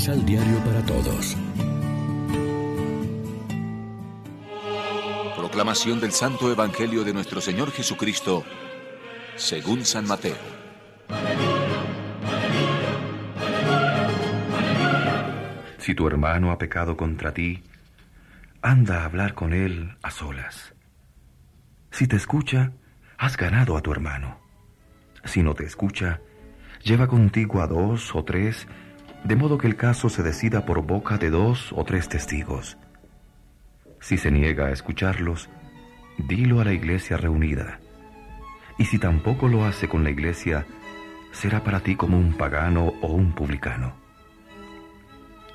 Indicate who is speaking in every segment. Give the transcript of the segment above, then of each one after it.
Speaker 1: Misal Diario para Todos.
Speaker 2: Proclamación del Santo Evangelio de nuestro Señor Jesucristo, según San Mateo.
Speaker 3: Si tu hermano ha pecado contra ti, anda a hablar con él a solas. Si te escucha, has ganado a tu hermano. Si no te escucha, lleva contigo a dos o tres, de modo que el caso se decida por boca de dos o tres testigos. Si se niega a escucharlos, dilo a la iglesia reunida. Y si tampoco lo hace con la iglesia, será para ti como un pagano o un publicano.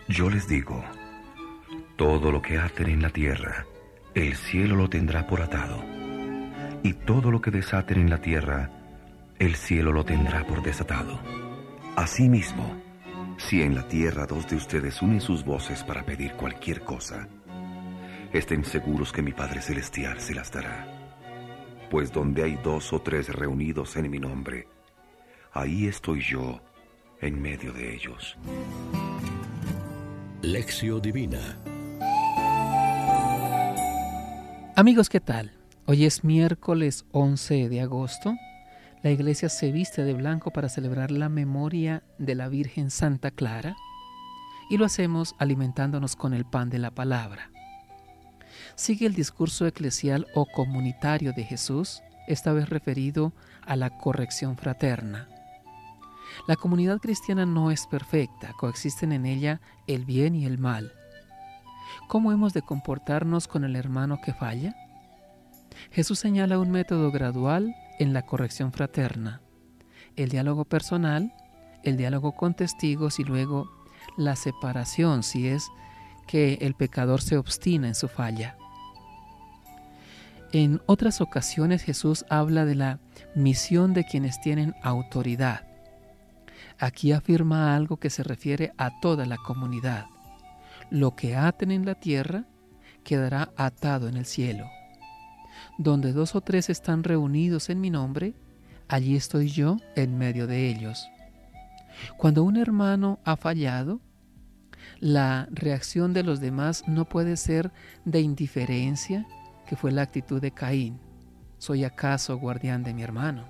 Speaker 3: Yo les digo, todo lo que aten en la tierra, el cielo lo tendrá por atado. Y todo lo que desaten en la tierra, el cielo lo tendrá por desatado. Asimismo, si en la tierra dos de ustedes unen sus voces para pedir cualquier cosa, estén seguros que mi Padre Celestial se las dará. Pues donde hay dos o tres reunidos en mi nombre, ahí estoy yo en medio de ellos.
Speaker 1: Lección Divina
Speaker 4: Amigos, ¿qué tal? Hoy es miércoles 11 de agosto la iglesia se viste de blanco para celebrar la memoria de la Virgen Santa Clara y lo hacemos alimentándonos con el pan de la palabra. Sigue el discurso eclesial o comunitario de Jesús, esta vez referido a la corrección fraterna. La comunidad cristiana no es perfecta, coexisten en ella el bien y el mal. ¿Cómo hemos de comportarnos con el hermano que falla? Jesús señala un método gradual en la corrección fraterna, el diálogo personal, el diálogo con testigos y luego la separación si es que el pecador se obstina en su falla. En otras ocasiones Jesús habla de la misión de quienes tienen autoridad. Aquí afirma algo que se refiere a toda la comunidad. Lo que aten en la tierra quedará atado en el cielo. Donde dos o tres están reunidos en mi nombre, allí estoy yo en medio de ellos. Cuando un hermano ha fallado, la reacción de los demás no puede ser de indiferencia, que fue la actitud de Caín. ¿Soy acaso guardián de mi hermano?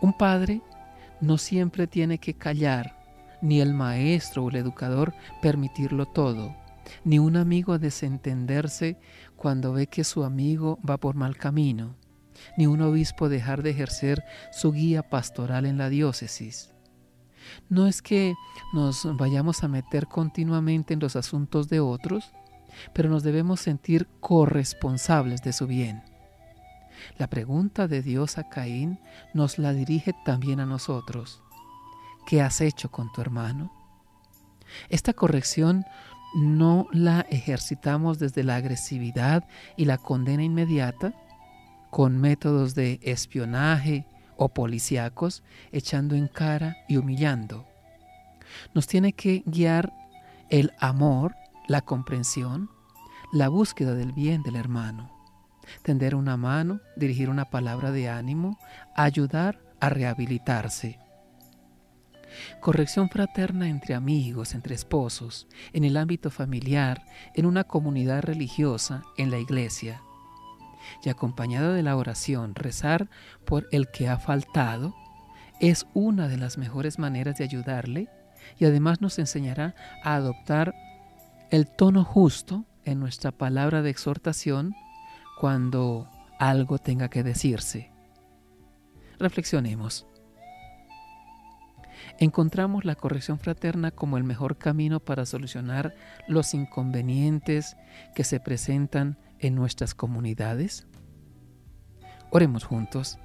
Speaker 4: Un padre no siempre tiene que callar, ni el maestro o el educador permitirlo todo, ni un amigo desentenderse cuando ve que su amigo va por mal camino, ni un obispo dejar de ejercer su guía pastoral en la diócesis. No es que nos vayamos a meter continuamente en los asuntos de otros, pero nos debemos sentir corresponsables de su bien. La pregunta de Dios a Caín nos la dirige también a nosotros. ¿Qué has hecho con tu hermano? Esta corrección no la ejercitamos desde la agresividad y la condena inmediata, con métodos de espionaje o policíacos, echando en cara y humillando. Nos tiene que guiar el amor, la comprensión, la búsqueda del bien del hermano, tender una mano, dirigir una palabra de ánimo, ayudar a rehabilitarse corrección fraterna entre amigos, entre esposos, en el ámbito familiar, en una comunidad religiosa, en la iglesia. Y acompañada de la oración, rezar por el que ha faltado, es una de las mejores maneras de ayudarle y además nos enseñará a adoptar el tono justo en nuestra palabra de exhortación cuando algo tenga que decirse. Reflexionemos encontramos la corrección fraterna como el mejor camino para solucionar los inconvenientes que se presentan en nuestras comunidades? Oremos juntos.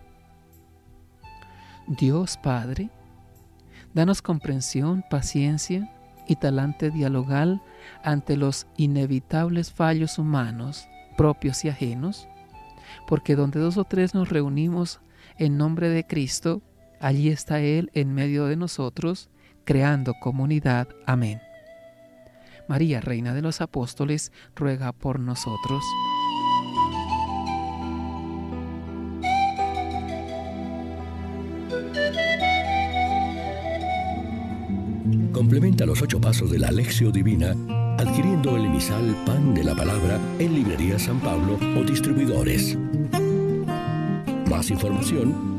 Speaker 4: Dios Padre, danos comprensión, paciencia y talante dialogal ante los inevitables fallos humanos, propios y ajenos, porque donde dos o tres nos reunimos en nombre de Cristo, Allí está Él en medio de nosotros, creando comunidad. Amén. María, Reina de los Apóstoles, ruega por nosotros.
Speaker 1: Complementa los ocho pasos de la Alexio Divina adquiriendo el emisal Pan de la Palabra en Librería San Pablo o distribuidores. Más información